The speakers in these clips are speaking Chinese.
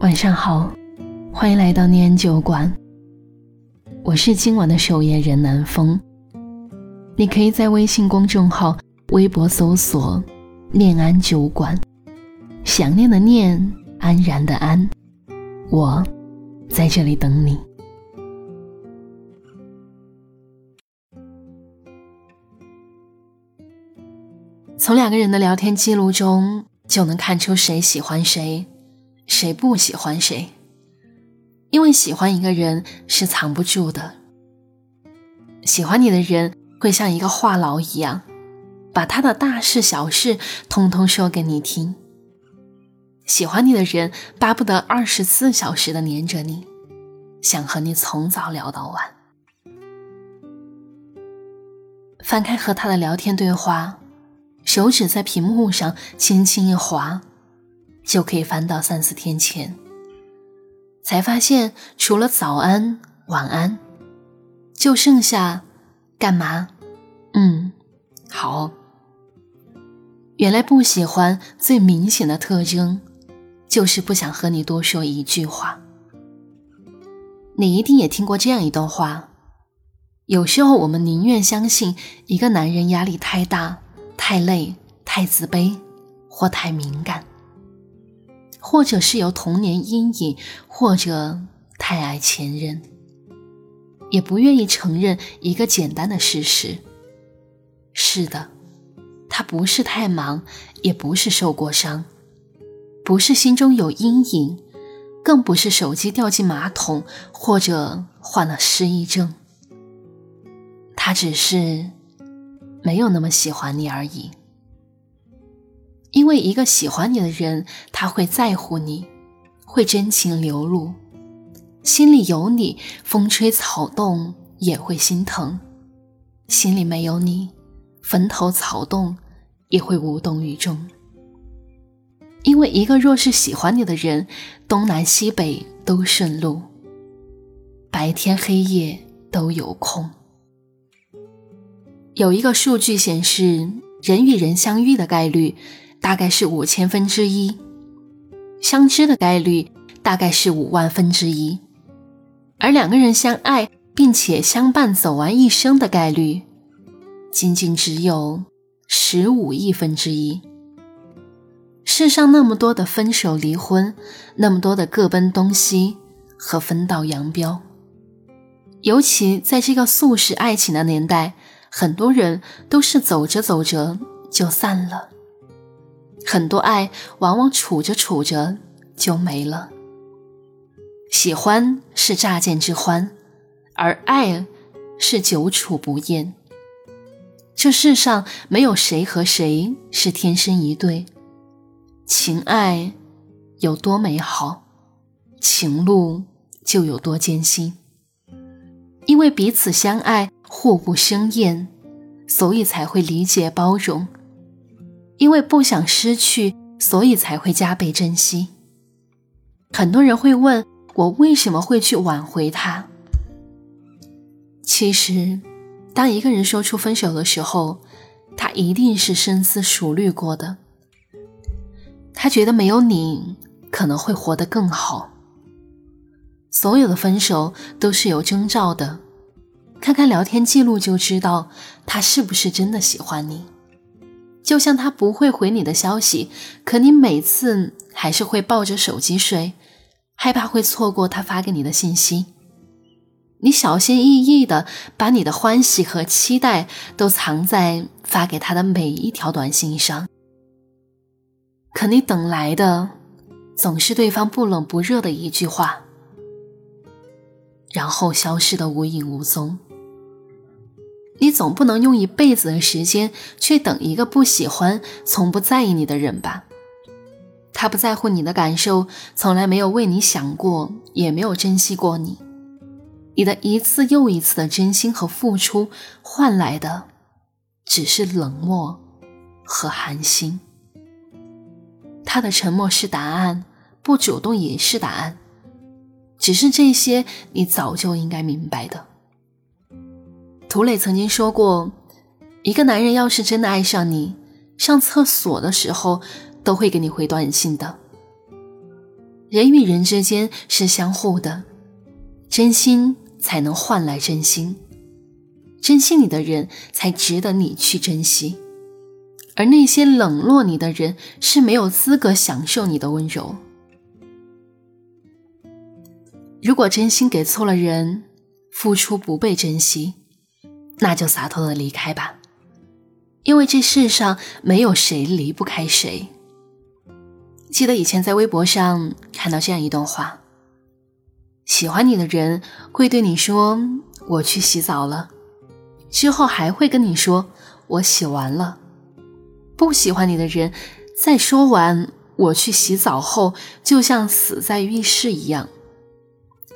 晚上好，欢迎来到念安酒馆。我是今晚的守夜人南风。你可以在微信公众号、微博搜索“念安酒馆”，想念的念，安然的安，我在这里等你。从两个人的聊天记录中，就能看出谁喜欢谁。谁不喜欢谁？因为喜欢一个人是藏不住的。喜欢你的人会像一个话痨一样，把他的大事小事通通说给你听。喜欢你的人巴不得二十四小时的黏着你，想和你从早聊到晚。翻开和他的聊天对话，手指在屏幕上轻轻一划。就可以翻到三四天前，才发现除了早安、晚安，就剩下干嘛？嗯，好。原来不喜欢最明显的特征，就是不想和你多说一句话。你一定也听过这样一段话：有时候我们宁愿相信一个男人压力太大、太累、太自卑或太敏感。或者是有童年阴影，或者太爱前任，也不愿意承认一个简单的事实：是的，他不是太忙，也不是受过伤，不是心中有阴影，更不是手机掉进马桶，或者患了失忆症。他只是没有那么喜欢你而已。因为一个喜欢你的人，他会在乎你，会真情流露，心里有你，风吹草动也会心疼；心里没有你，坟头草动也会无动于衷。因为一个若是喜欢你的人，东南西北都顺路，白天黑夜都有空。有一个数据显示，人与人相遇的概率。大概是五千分之一，相知的概率大概是五万分之一，而两个人相爱并且相伴走完一生的概率，仅仅只有十五亿分之一。世上那么多的分手离婚，那么多的各奔东西和分道扬镳，尤其在这个速食爱情的年代，很多人都是走着走着就散了。很多爱往往处着处着就没了。喜欢是乍见之欢，而爱是久处不厌。这世上没有谁和谁是天生一对，情爱有多美好，情路就有多艰辛。因为彼此相爱，互不生厌，所以才会理解包容。因为不想失去，所以才会加倍珍惜。很多人会问我为什么会去挽回他。其实，当一个人说出分手的时候，他一定是深思熟虑过的。他觉得没有你可能会活得更好。所有的分手都是有征兆的，看看聊天记录就知道他是不是真的喜欢你。就像他不会回你的消息，可你每次还是会抱着手机睡，害怕会错过他发给你的信息。你小心翼翼的把你的欢喜和期待都藏在发给他的每一条短信上，可你等来的总是对方不冷不热的一句话，然后消失的无影无踪。你总不能用一辈子的时间去等一个不喜欢、从不在意你的人吧？他不在乎你的感受，从来没有为你想过，也没有珍惜过你。你的一次又一次的真心和付出，换来的只是冷漠和寒心。他的沉默是答案，不主动也是答案。只是这些，你早就应该明白的。涂磊曾经说过，一个男人要是真的爱上你，上厕所的时候都会给你回短信的。人与人之间是相互的，真心才能换来真心，珍惜你的人才值得你去珍惜，而那些冷落你的人是没有资格享受你的温柔。如果真心给错了人，付出不被珍惜，那就洒脱的离开吧，因为这世上没有谁离不开谁。记得以前在微博上看到这样一段话：喜欢你的人会对你说“我去洗澡了”，之后还会跟你说“我洗完了”；不喜欢你的人，在说完“我去洗澡”后，就像死在浴室一样，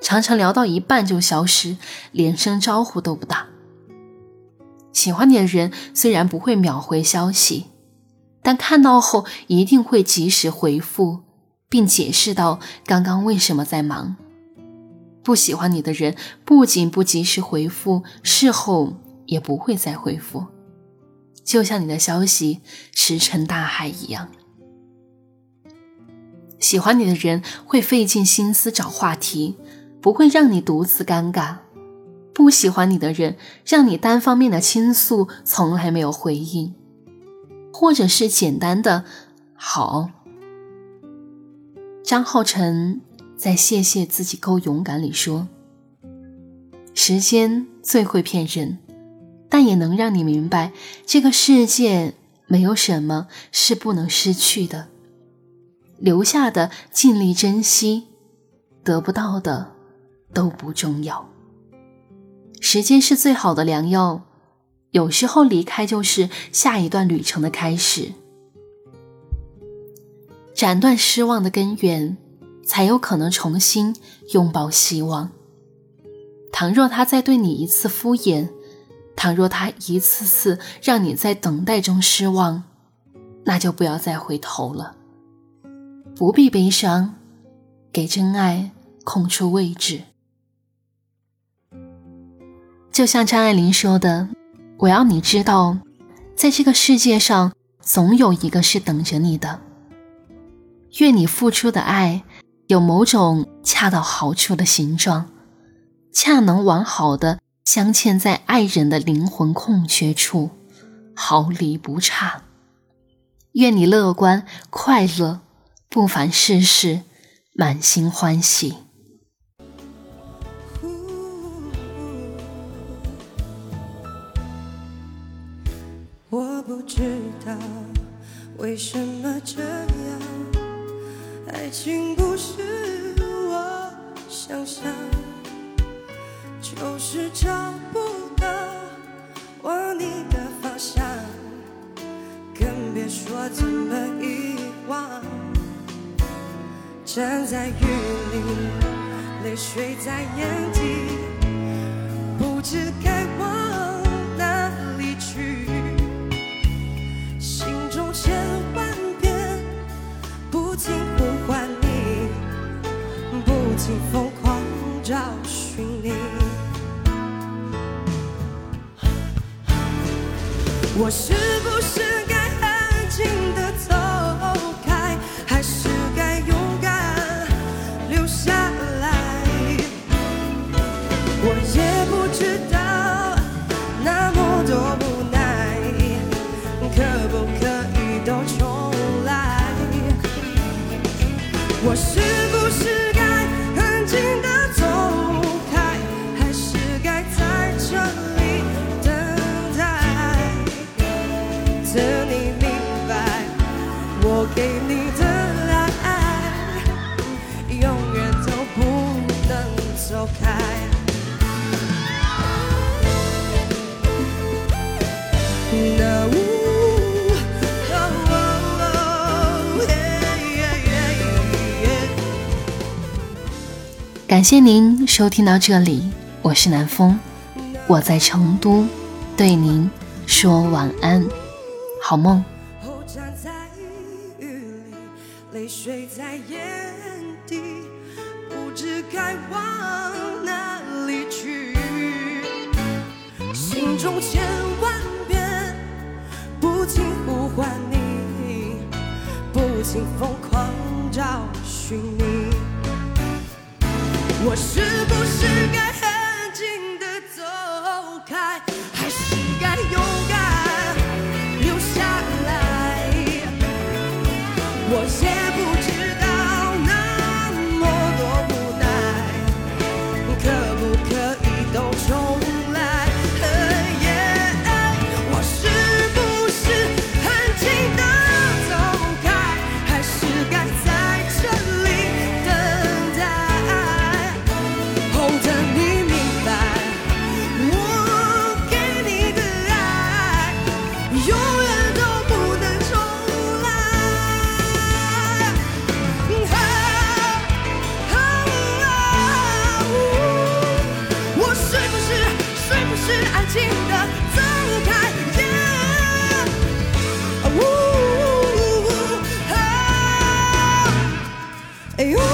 常常聊到一半就消失，连声招呼都不打。喜欢你的人虽然不会秒回消息。但看到后一定会及时回复，并解释到刚刚为什么在忙。不喜欢你的人不仅不及时回复，事后也不会再回复，就像你的消息石沉大海一样。喜欢你的人会费尽心思找话题，不会让你独自尴尬；不喜欢你的人，让你单方面的倾诉，从来没有回应。或者是简单的好。张浩辰在《谢谢自己够勇敢》里说：“时间最会骗人，但也能让你明白，这个世界没有什么是不能失去的，留下的尽力珍惜，得不到的都不重要。时间是最好的良药。”有时候离开就是下一段旅程的开始，斩断失望的根源，才有可能重新拥抱希望。倘若他再对你一次敷衍，倘若他一次次让你在等待中失望，那就不要再回头了。不必悲伤，给真爱空出位置。就像张爱玲说的。我要你知道，在这个世界上，总有一个是等着你的。愿你付出的爱有某种恰到好处的形状，恰能完好的镶嵌在爱人的灵魂空缺处，毫厘不差。愿你乐观快乐，不烦世事，满心欢喜。不知道为什么这样？爱情不是我想象，就是找不到往你的方向，更别说怎么遗忘。站在雨里，泪水在眼底，不知该往。疯狂找寻你，我是感谢您收听到这里，我是南风，我在成都，对您说晚安，好梦。水在眼底，不知该往哪里去。心中千万遍不停呼唤你，不停疯狂找寻你。我是不是该 Hey, oh.